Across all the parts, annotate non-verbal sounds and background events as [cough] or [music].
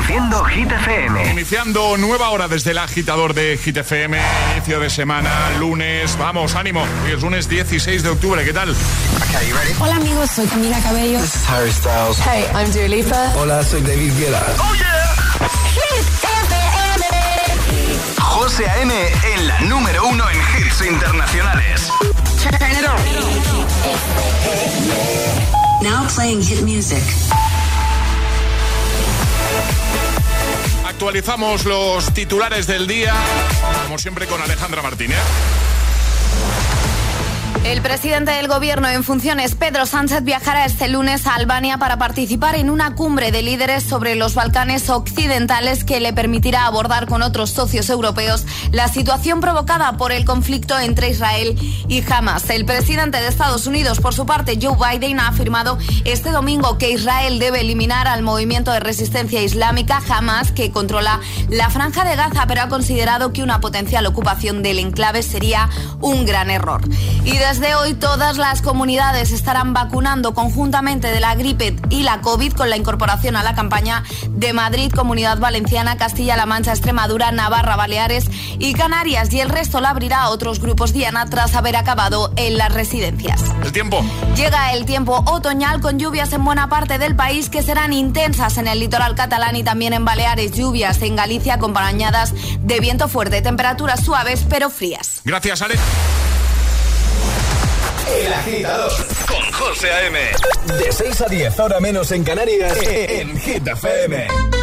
Reproduciendo Hit FM. Iniciando nueva hora desde el agitador de Hit FM. Inicio de semana, lunes. Vamos, ánimo. Hoy es lunes 16 de octubre. ¿Qué tal? Hola amigos, soy Camila Cabello. This is Harry Styles. Hey, I'm Dua Lipa. Hola, soy David Guetta. ¡Oh, yeah! Hit FM. José A.M. en la número uno en hits internacionales. Turn it on. Now playing hit music. Actualizamos los titulares del día, como siempre con Alejandra Martínez. El presidente del gobierno en funciones, Pedro Sánchez, viajará este lunes a Albania para participar en una cumbre de líderes sobre los Balcanes occidentales que le permitirá abordar con otros socios europeos la situación provocada por el conflicto entre Israel y Hamas. El presidente de Estados Unidos, por su parte, Joe Biden, ha afirmado este domingo que Israel debe eliminar al movimiento de resistencia islámica Hamas que controla la franja de Gaza, pero ha considerado que una potencial ocupación del enclave sería un gran error. Desde hoy todas las comunidades estarán vacunando conjuntamente de la gripe y la COVID con la incorporación a la campaña de Madrid, Comunidad Valenciana, Castilla-La Mancha, Extremadura, Navarra, Baleares y Canarias. Y el resto la abrirá a otros grupos Diana tras haber acabado en las residencias. El tiempo. Llega el tiempo otoñal con lluvias en buena parte del país que serán intensas en el litoral catalán y también en Baleares. Lluvias en Galicia acompañadas de viento fuerte, temperaturas suaves pero frías. Gracias, Ale. El agitador con José A.M. De 6 a 10, ahora menos en Canarias. En Hit FM.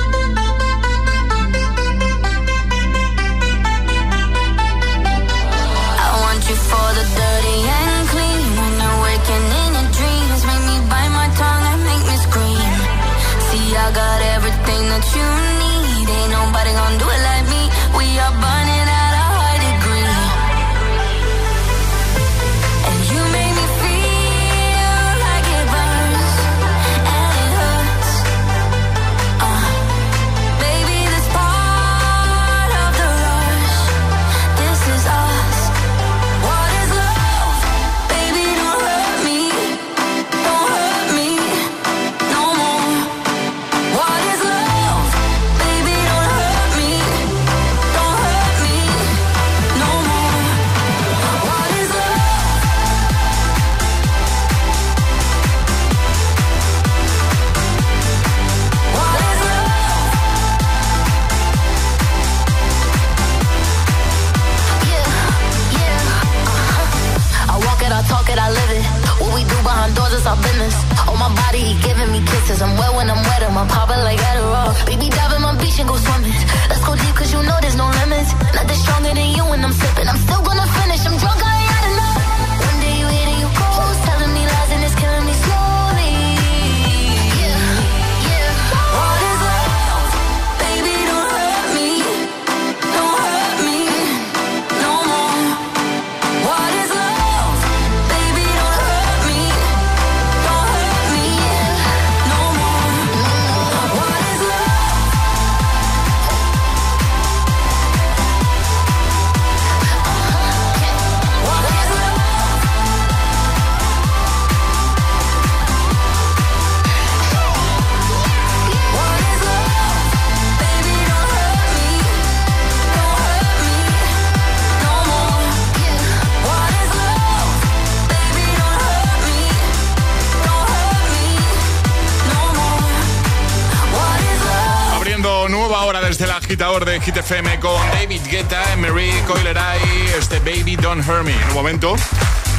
Agitador de Hit FM con David Guetta, Emery Coileray, este Baby Don't Hurt Me. En un momento,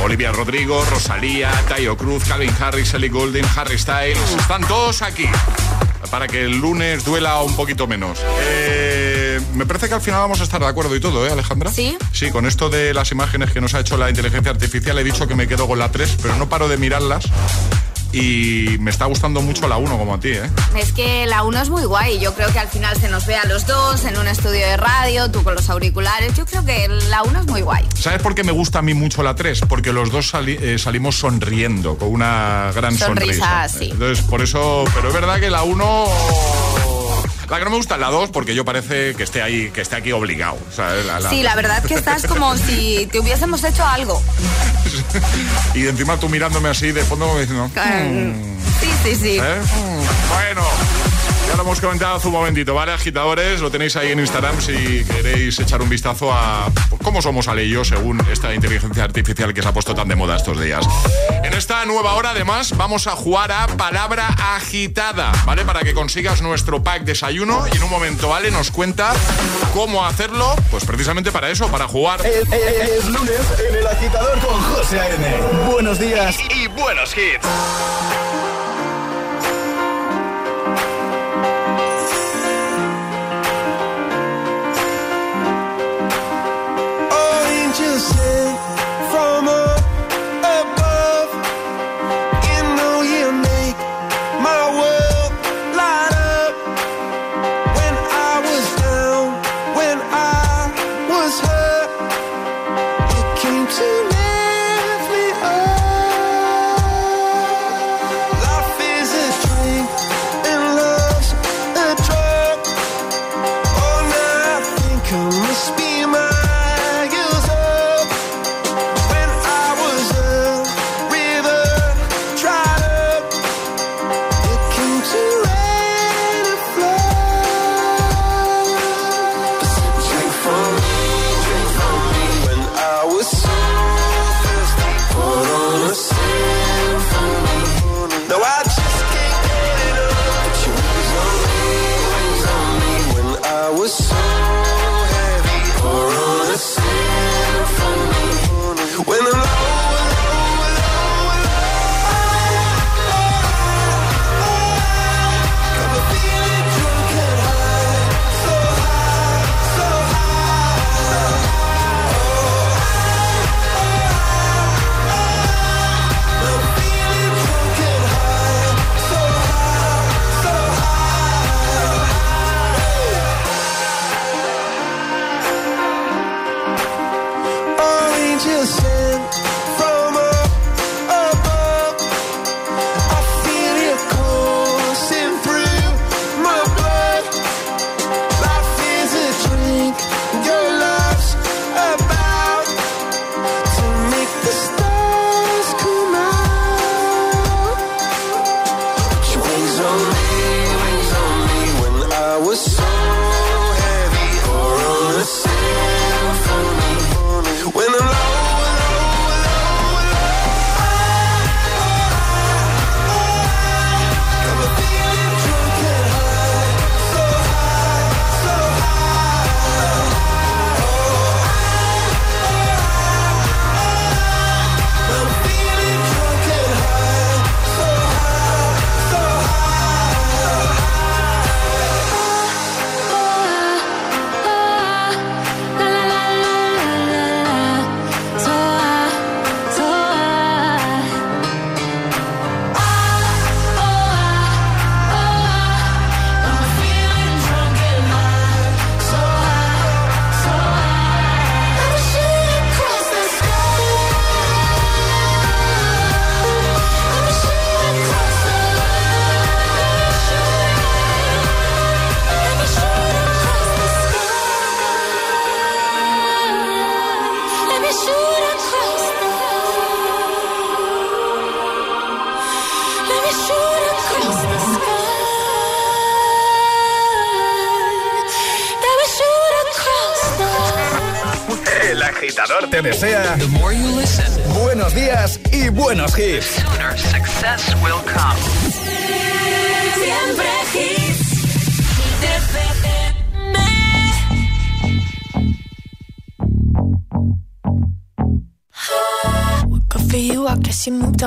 Olivia Rodrigo, Rosalía, Tayo Cruz, Calvin Harris, Ellie Goulding, Harry Styles. Están todos aquí. Para que el lunes duela un poquito menos. Eh, me parece que al final vamos a estar de acuerdo y todo, ¿eh, Alejandra? ¿Sí? Sí, con esto de las imágenes que nos ha hecho la inteligencia artificial he dicho que me quedo con la 3, pero no paro de mirarlas. Y me está gustando mucho la 1 como a ti, ¿eh? Es que la 1 es muy guay. Yo creo que al final se nos ve a los dos en un estudio de radio, tú con los auriculares. Yo creo que la 1 es muy guay. ¿Sabes por qué me gusta a mí mucho la 3? Porque los dos sali- eh, salimos sonriendo, con una gran Sonrisa, sonrisa. sí. Entonces, por eso, pero es verdad que la 1... La que no me gusta es la 2 porque yo parece que esté ahí, que esté aquí obligado. La- la- Sí, la verdad que estás como si te hubiésemos hecho algo. [laughs] Y encima tú mirándome así de fondo como diciendo... Sí, sí, sí. ¿eh? Bueno, Ya lo hemos comentado hace un momentito, ¿vale? Agitadores, lo tenéis ahí en Instagram si queréis echar un vistazo a cómo somos Ale y yo según esta inteligencia artificial que se ha puesto tan de moda estos días. En esta nueva hora, además, vamos a jugar a palabra agitada, ¿vale? Para que consigas nuestro pack desayuno y en un momento Ale nos cuenta cómo hacerlo, pues precisamente para eso, para jugar. Es, lunes en el agitador con José A.N. Buenos días y buenos hits.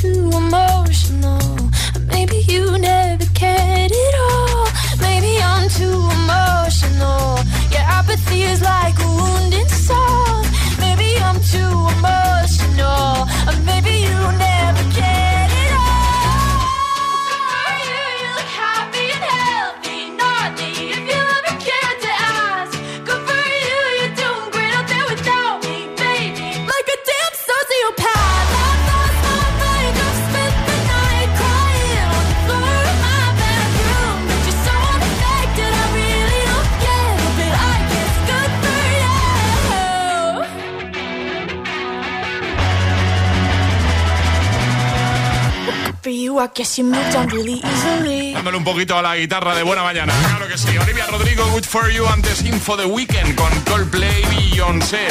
too emotional. Maybe Dándole un poquito a la guitarra de buena mañana. Claro que sí. Olivia Rodrigo, Good For You, antes Info the Weekend con Coldplay Beyoncé.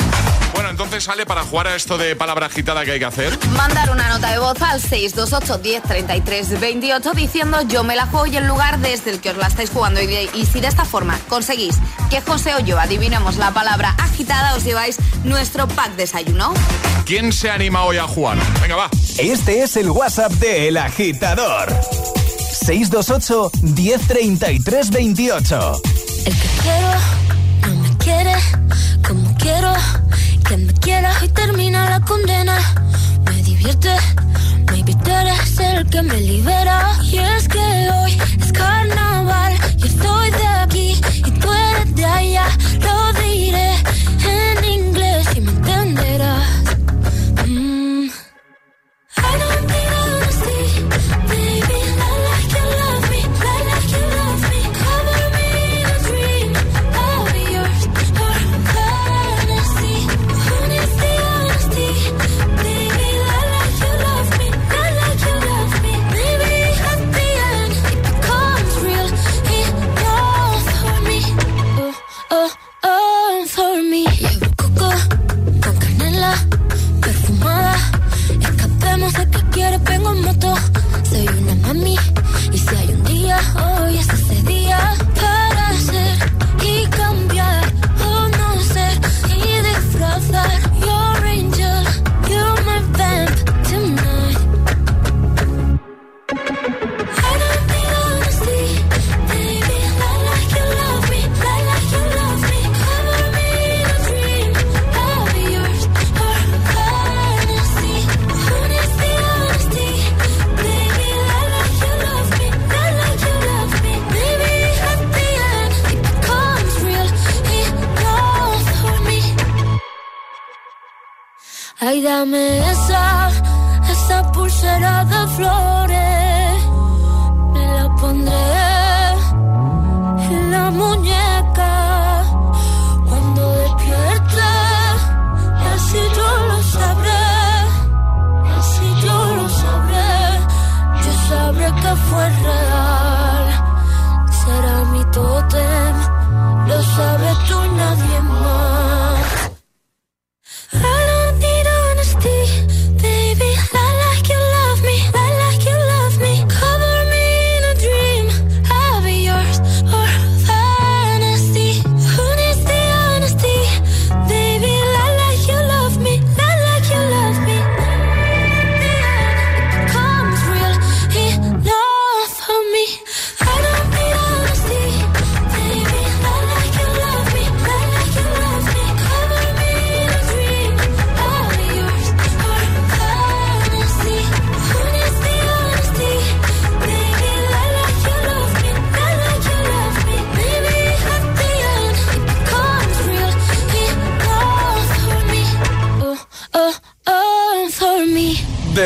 Bueno, entonces sale para jugar a esto de palabra agitada que hay que hacer. Mandar una nota de voz al 628 10 33 28 diciendo yo me la juego y el lugar desde el que os la estáis jugando. Y, si de esta forma conseguís que José o yo adivinemos la palabra agitada, os lleváis nuestro pack desayuno. ¿Quién se anima hoy a jugar? Venga, va. Este es el WhatsApp de El Agitador. 628 1033 28. El que quiero no me quiere como quiero que me quiera y termina la condena. Me divierte, maybe tú eres el que me libera. Y es que hoy es carnaval, yo estoy de aquí y tú eres de allá. Lo diré en inglés y me entenderás.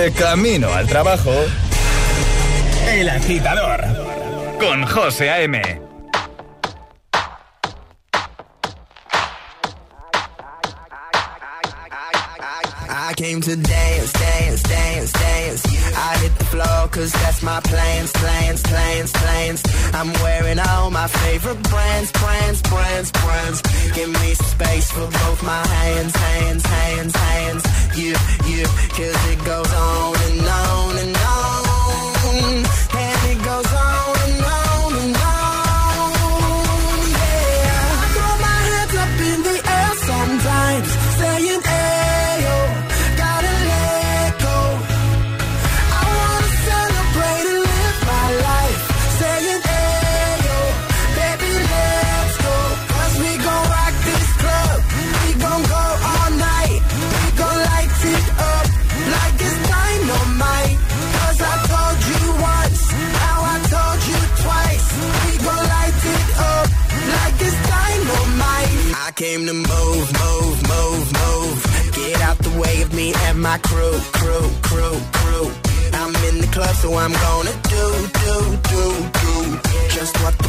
De camino al trabajo. El agitador. Con José A.M. I came to cause that's my plans, plans, plans, plans. I'm wearing all my favorite brands, brands, brands, brands. Give me space for both my hands, hands, hands, hands. You, you, cause it goes on and on and on. My crew, crew, crew, crew. I'm in the club, so I'm gonna do, do, do, do. Just what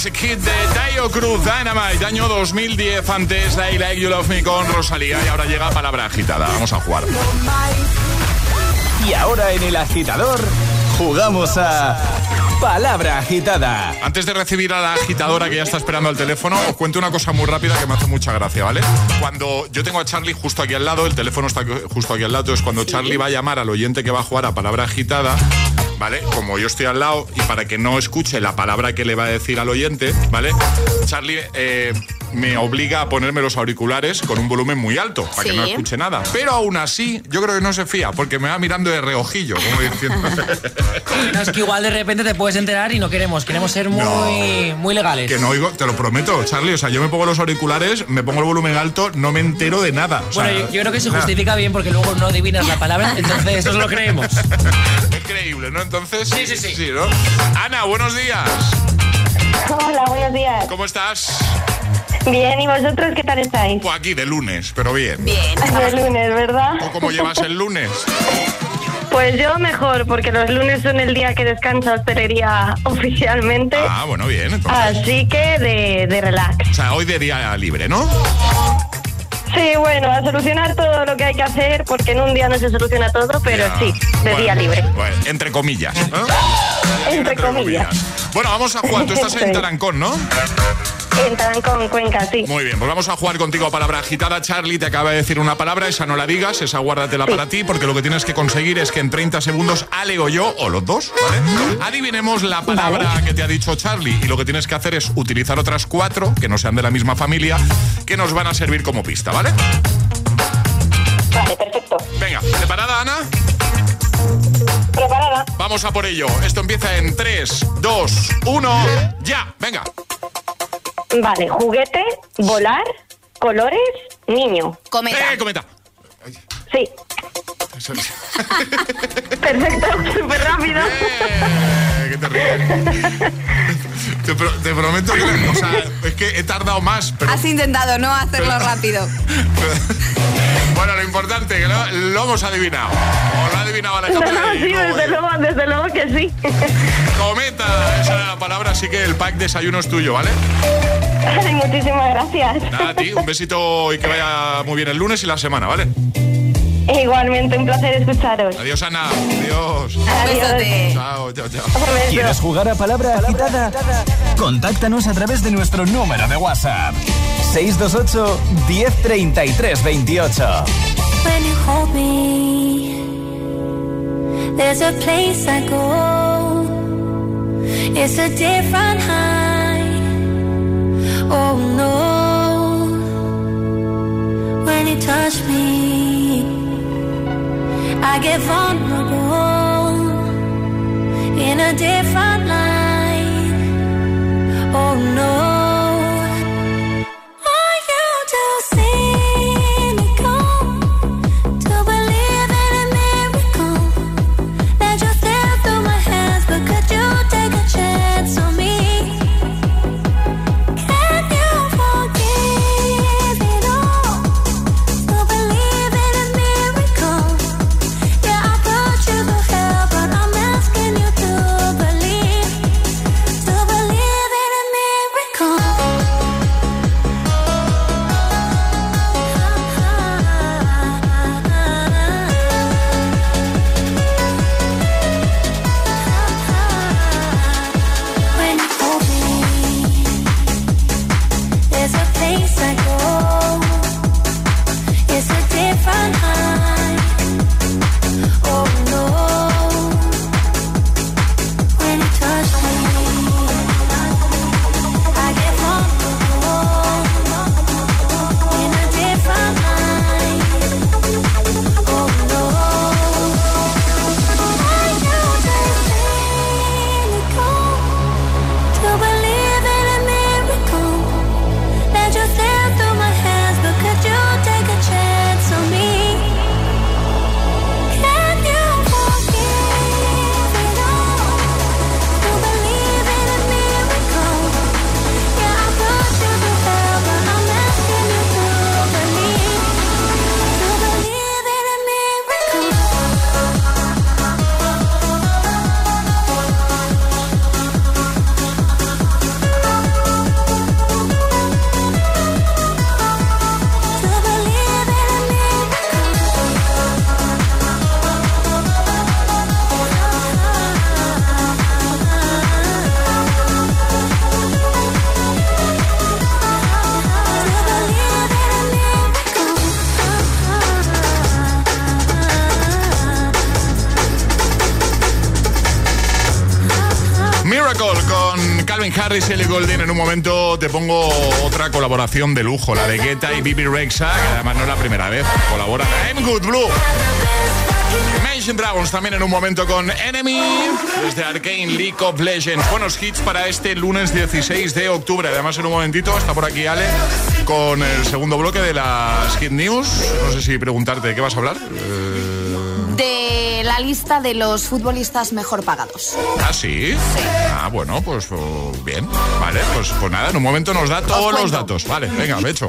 Classic hit de Tayo Cruz, Dynamite, año 2010, antes I Like You Love Me con Rosalía y ahora llega Palabra Agitada. Vamos a jugar. Y ahora en el agitador, jugamos a Palabra Agitada. Antes de recibir a la agitadora que ya está esperando al teléfono, os cuento una cosa muy rápida que me hace mucha gracia, ¿vale? Cuando yo tengo a Charlie justo aquí al lado, el teléfono está justo aquí al lado, entonces cuando Charlie va a llamar al oyente que va a jugar a palabra agitada, ¿vale? Como yo estoy al lado y para que no escuche la palabra que le va a decir al oyente, ¿vale? Charlie eh, me obliga a ponerme los auriculares con un volumen muy alto para que no escuche nada. Pero aún así, yo creo que no se fía porque me va mirando de reojillo, como diciendo. [laughs] No, es que igual de repente te puedes enterar y no queremos, queremos ser muy, muy legales. Que no oigo, te lo prometo, Charlie. O sea, yo me pongo los auriculares, me pongo el volumen alto, no me entero de nada. O sea, Bueno, yo, yo creo que se nada. justifica bien porque luego no adivinas la palabra, entonces nos lo creemos. Es creíble, ¿no? Entonces. Sí, sí, sí. ¿no? Ana, buenos días. Hola, buenos días. ¿Cómo estás? Bien, ¿y vosotros qué tal estáis? Pues aquí de lunes, pero bien. Bien. [laughs] De lunes, ¿verdad? ¿Tú cómo llevas el lunes? Pues yo mejor, porque los lunes son el día que descansa hostelería oficialmente. Ah, bueno, bien. Entonces. Así que de, de relax. O sea, hoy de día libre, ¿no? Sí, bueno, a solucionar todo lo que hay que hacer, porque en un día no se soluciona todo, pero Ya. sí, de Bueno, día libre. bueno, entre comillas. Entre comillas. Bueno, vamos a jugar. Tú estás en. [laughs] Tarancón, ¿no? Entrarán con Cuenca, sí. Muy bien, pues vamos a jugar contigo a palabra agitada. Charlie te acaba de decir una palabra, esa no la digas, esa guárdatela para ti, porque lo que tienes que conseguir es que en 30 segundos Ale o yo, o los dos, ¿vale? Adivinemos la palabra que te ha dicho Charlie. Y lo que tienes que hacer es utilizar otras cuatro, que no sean de la misma familia, que nos van a servir como pista. Vale, Vamos a por ello. Esto empieza en 3, 2, 1, ya. Venga. Vale, juguete, volar, colores, niño. Cometa. Eh, comenta. Sí. [laughs] Perfecto, súper rápido. Eh, qué terrible. Te, pro- te prometo que o sea, [laughs] es que he tardado más, pero Has intentado no hacerlo rápido. [laughs] bueno, lo importante que lo, lo hemos adivinado. O lo ha adivinado Alejandro. No, y sí, desde luego, desde luego que sí. Cometa, esa era la palabra, así que el pack desayuno es tuyo, ¿vale? Ay, muchísimas gracias. Nada, a ti, un besito y que vaya muy bien el lunes y la semana, ¿vale? Igualmente, un placer escucharos. Adiós, Ana. Adiós. Adiós. Chao, chao, chao. ¿Quieres jugar a palabra agitada? Contáctanos a través de nuestro número de WhatsApp. 628 1033 28. When you hold me, there's a place I go. It's a different high. Oh no. When you touch me, I get vulnerable in a different light. Oh no. Harris y Goulding. En un momento te pongo otra colaboración de lujo, la de Guetta y Bibi Rexa, que además no es la primera vez. Colaboran I'm Good Blue. Imagine Dragons también en un momento con Enemy desde Arcane League of Legends. Buenos hits para este lunes 16 de octubre. Además, en un momentito está por aquí Ale con el segundo bloque de las Hit News. No sé si preguntarte de qué vas a hablar. Eh, De la lista de los futbolistas mejor pagados. ¿Ah, sí? Ah, bueno, pues oh, bien. Vale, pues, pues nada, en un momento nos da todos los datos. Vale, venga, hecho.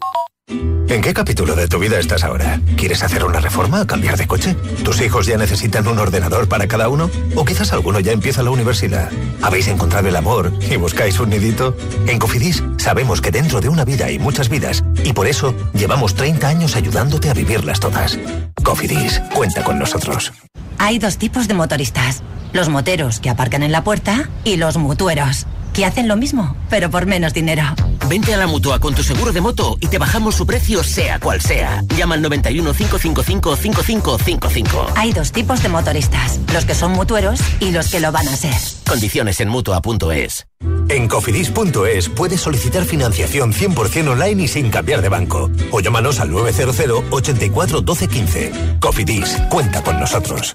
¿En qué capítulo de tu vida estás ahora? ¿Quieres hacer una reforma? ¿Cambiar de coche? ¿Tus hijos ya necesitan un ordenador para cada uno? ¿O quizás alguno ya empieza la universidad? ¿Habéis encontrado el amor y buscáis un nidito? En Cofidis sabemos que dentro de una vida hay muchas vidas y por eso llevamos 30 años ayudándote a vivirlas todas. Cofidis, cuenta con nosotros. Hay dos tipos de motoristas. Los moteros que aparcan en la puerta y los mutueros que hacen lo mismo, pero por menos dinero. Vente a la mutua con tu seguro de moto y te bajamos su precio, sea cual sea. Llama al 91 555 5555. Hay dos tipos de motoristas: los que son mutueros y los que lo van a ser. Condiciones en mutua.es. En cofidis.es puedes solicitar financiación 100% online y sin cambiar de banco. O llámanos al 900 84 12 15. Cofidis, cuenta con nosotros.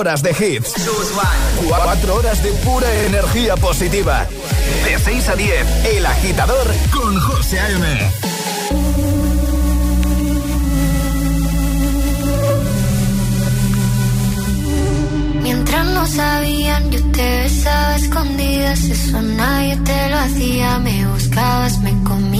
Horas de hits. 4 horas de pura energía positiva. De 6 a 10, El Agitador con José A.M. Mientras no sabían, yo te besaba escondidas. Eso nadie te lo hacía. Me buscabas, me comías,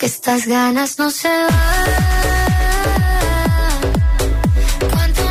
Que estas ganas no se van. Cuanto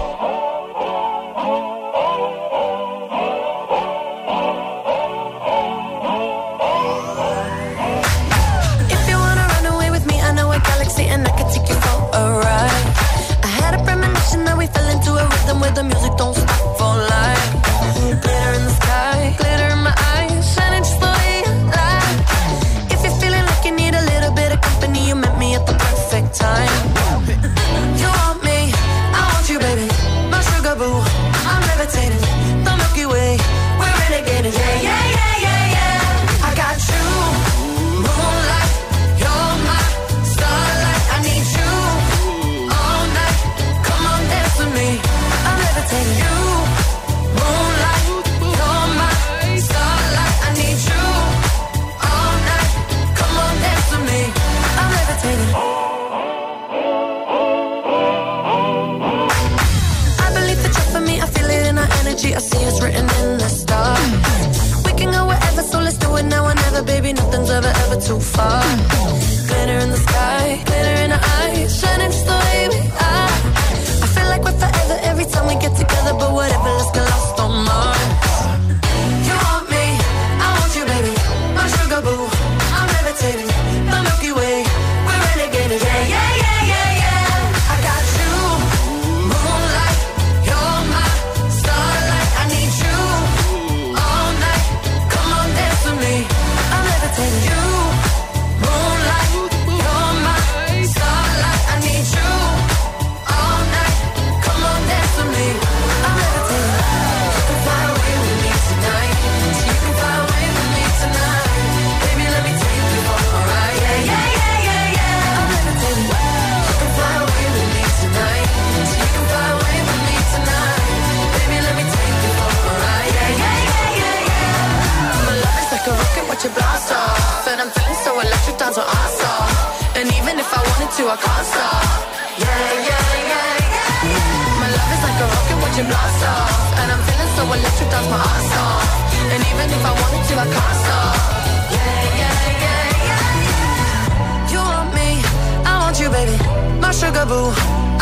My sugar boo,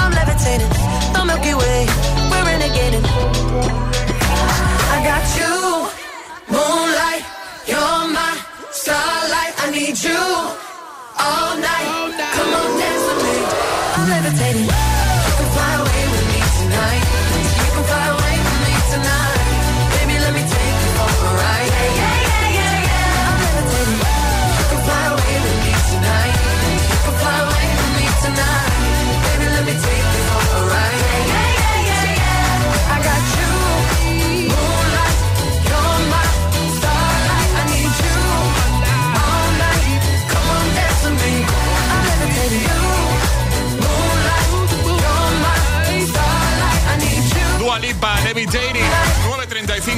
I'm levitating. The Milky Way, we're renegading. I got you, moonlight, you're my starlight. I need you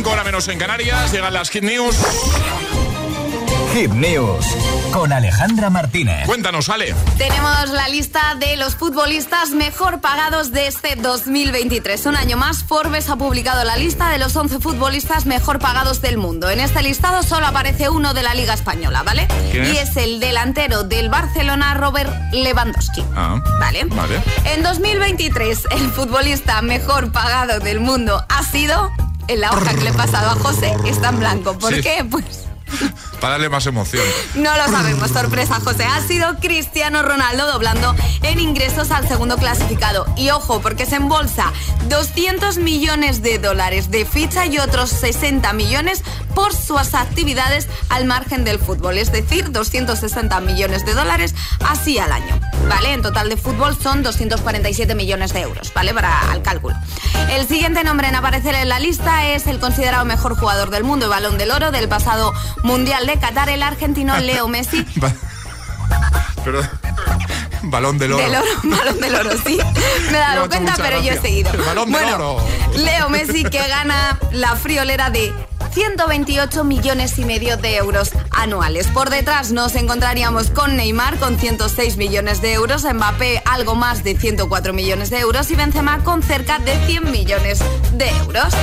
9.35 hora menos en Canarias. Llegan las Hit News. Hit News con Alejandra Martínez. Cuéntanos, Ale. Tenemos la lista de los futbolistas mejor pagados de este 2023. Un año más, Forbes ha publicado la lista de los 11 futbolistas mejor pagados del mundo. En este listado solo aparece uno de la Liga Española, ¿vale? ¿Quién y es? es el delantero del Barcelona, Robert Lewandowski. Ah, ¿Vale? Vale. En 2023, el futbolista mejor pagado del mundo ha sido. En la hoja que le he pasado a José está en blanco. ¿Por Sí. qué? Pues Para darle más emoción. no lo sabemos, sorpresa, José. Ha sido Cristiano Ronaldo doblando en ingresos al segundo clasificado. Y ojo, porque se embolsa 200 millones de dólares de ficha y otros 60 millones por sus actividades al margen del fútbol. Es decir, 260 millones de dólares así al año. ¿Vale? En total de fútbol son 247 millones de euros, ¿vale? Para el cálculo. El siguiente nombre en aparecer en la lista es el considerado mejor jugador del mundo y balón del oro del pasado Mundial de Qatar, el argentino [laughs] Leo Messi. Pero. Balón del oro. Del oro, [laughs] balón del oro, sí. Me he dado cuenta, pero yo he seguido. El balón del bueno, oro. Leo Messi que gana la friolera de 128 millones y medio de euros anuales. Por detrás nos encontraríamos con Neymar con 106 millones de euros, Mbappé algo más de 104 millones de euros y Benzema con cerca de 100 millones de euros.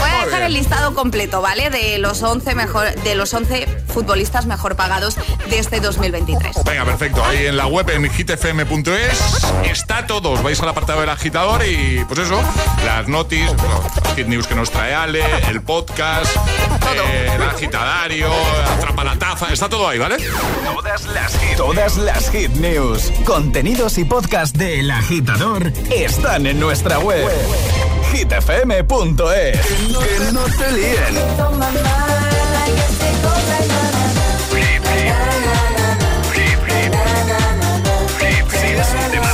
Voy a dejar el listado completo, ¿vale? De los 11 mejor de los 11 futbolistas mejor pagados de este 2023. Venga, perfecto. Ahí en la web en hitfm.es está todos. Vais al apartado del agitador y pues eso, las noticias, las hit news que nos trae Ale, el podcast todo. Eh, el agitadario, atrapa la taza, está todo ahí, ¿vale? Todas las hit Todas las hit news, contenidos y podcast de Agitador están en nuestra web. hitfm.es que, no, que no te líen.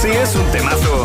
Si es un temazo.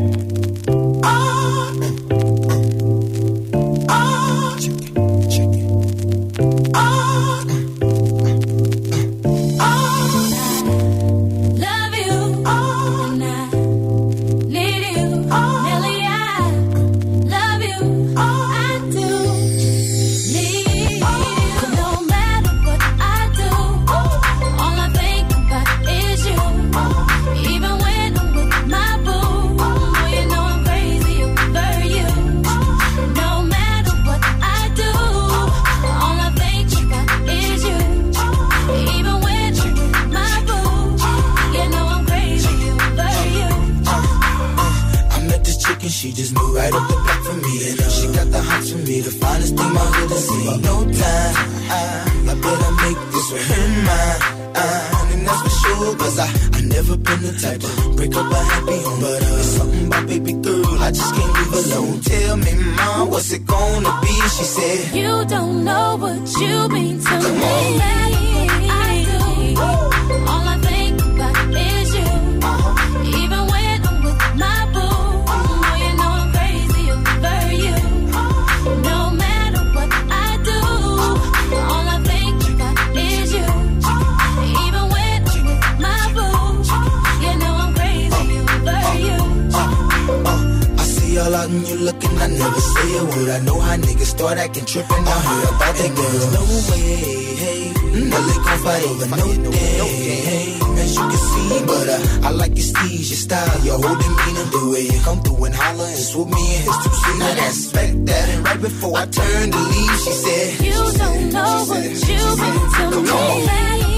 Never say a word. I know how niggas start acting trippin'. I heard about that girl. There's no way, hey. Well, they gon' fight over no day, hey. As you can see, but uh, I like your steez, your style, your whole demeanor, the way you come through and holler and swoop me in his two seat. I expect that, and right before I turned to leave, she said, You don't know what you've been to me.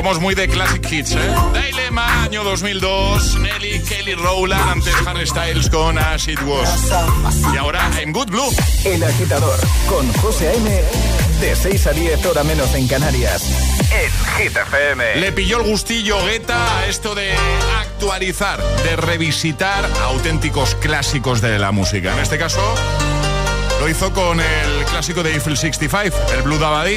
Somos muy de classic hits, ¿eh? Dilema, año 2002, Nelly, Kelly Rowland, antes Harry Styles con As It Was. Y ahora I'm Good Blue. El agitador con José A.M. De 6 a 10 hora menos en Canarias. En Hit FM. Le pilló el gustillo Guetta a esto de actualizar, de revisitar auténticos clásicos de la música. En este caso, lo hizo con el clásico de Eiffel 65, el Blue Dabadi.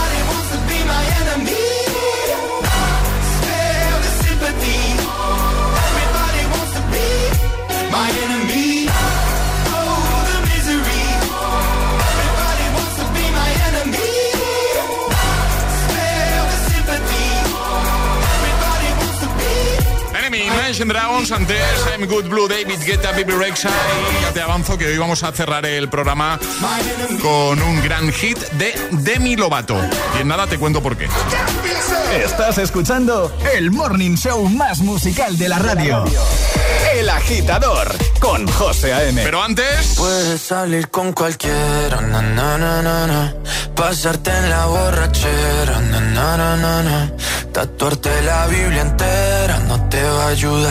Imagine Dragons, antes I'm Good Blue, David Guetta, Bibi Rexa y ya te avanzo que hoy vamos a cerrar el programa con un gran hit de Demi Lovato. Y en nada te cuento por qué. Estás escuchando el morning show más musical de la radio. El agitador con José A.M. Pero antes... Puedes salir con cualquiera, na, na, na, na, na. pasarte en la borrachera, na, na, na, na, na. tatuarte la Biblia entera no te va a ayudar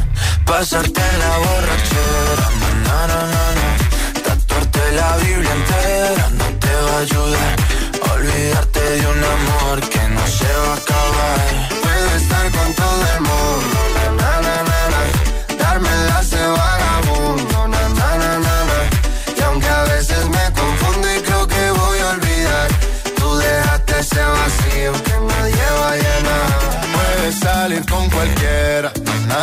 Pasarte la borrachera, na, na, na, na, tatuarte la Biblia entera no te va a ayudar Olvidarte de un amor que no se va a acabar. Puedo estar con todo el mundo, na na na na. Darme la vagabundo, na na na na. Y aunque a veces me confundo y creo que voy a olvidar, tú dejaste ese vacío que nadie va a llenar. Puedes salir con cualquiera,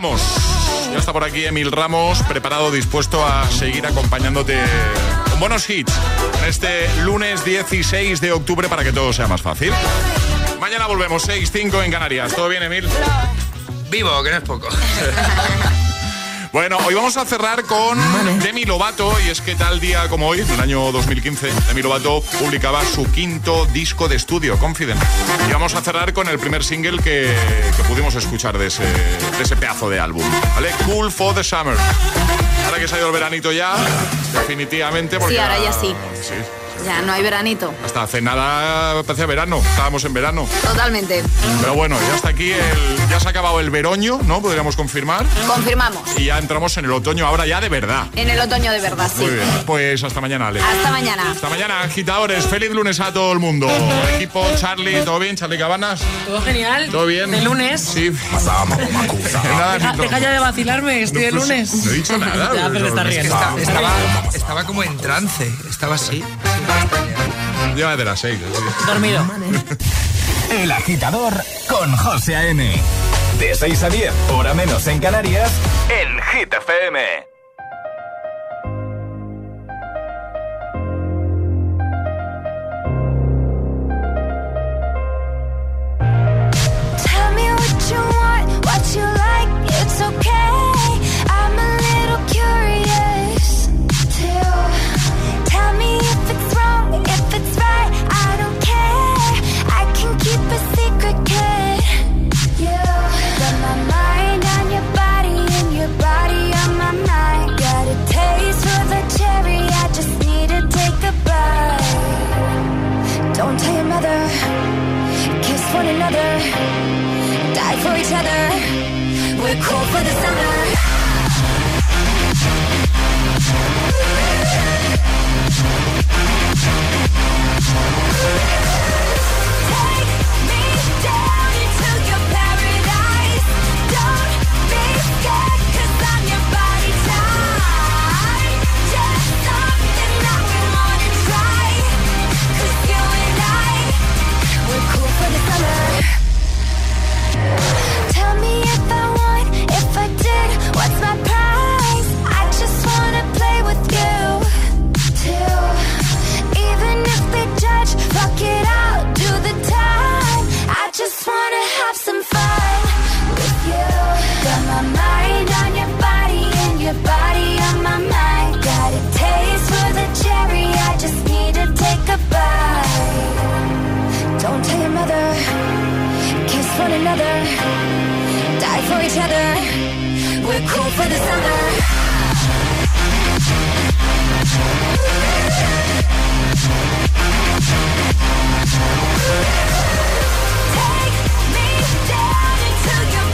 Ya está por aquí Emil Ramos, preparado, dispuesto a seguir acompañándote con buenos hits en este lunes 16 de octubre para que todo sea más fácil. Mañana volvemos 6-5 en Canarias. ¿Todo bien, Emil? Vivo, que no es poco. [laughs] Bueno, hoy vamos a cerrar con Demi Lovato y es que tal día como hoy, en el año 2015, Demi Lovato publicaba su quinto disco de estudio, Confident. Y vamos a cerrar con el primer single que, que pudimos escuchar de ese, de ese pedazo de álbum, ¿vale? Cool for the Summer. Ahora que se ha ido el veranito ya, definitivamente. Porque Sí, ahora ya sí. Sí, Ya no hay veranito. hasta hace nada parecía verano, estábamos en verano. Totalmente. Pero bueno, ya está aquí, el, ya se ha acabado el veroño, ¿no? Podríamos confirmar. Confirmamos. Y ya entramos en el otoño, ahora ya de verdad. En el otoño de verdad, sí. Muy bien, pues hasta mañana, Ale. Hasta mañana. Hasta mañana, agitadores. Feliz lunes a todo el mundo. Equipo, Charlie, ¿todo bien? Charlie Cabanas. Todo genial. ¿Todo bien? De lunes. Sí. [laughs] Nada, Deja, deja ya de vacilarme, estoy de pues, lunes. no he dicho nada, [laughs] Ya, pero te estás Es que riendo. estaba, estaba, estaba como en trance, estaba así. Lleva de las seis. Dormido. El agitador con José A.M. De 6 a 10, hora menos en Canarias, en Hit FM. kiss one another, die for each other. We're cool for the summer. each other. We're cool for the summer. Take me down into your